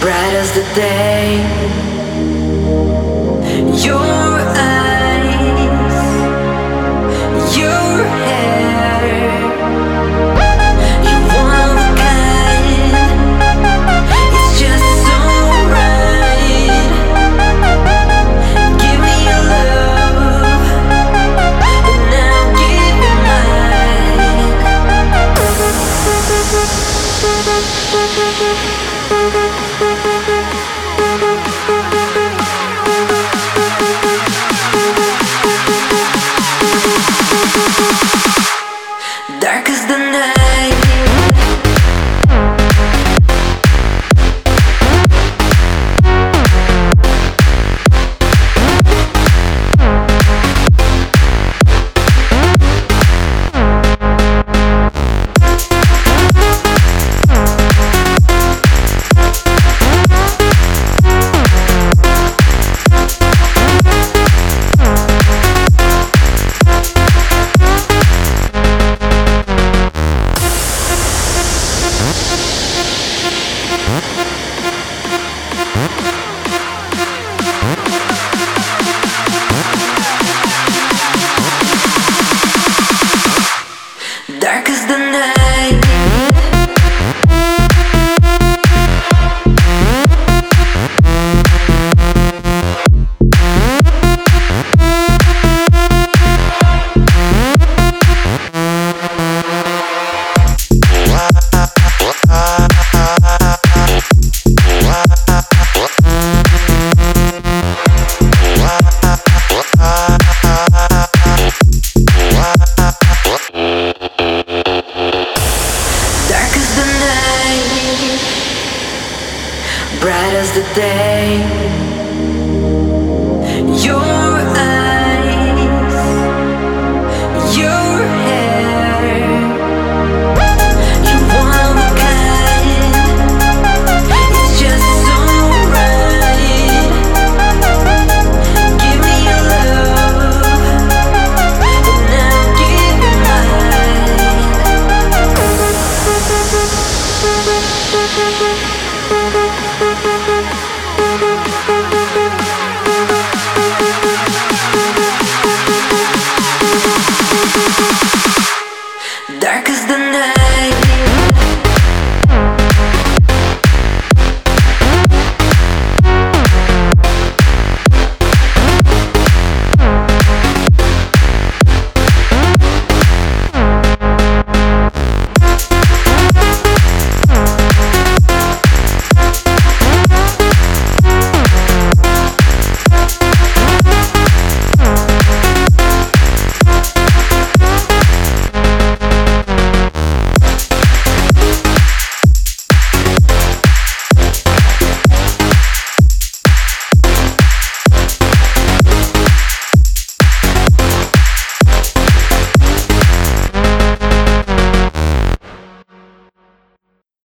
bright as the day. Your bright as the day.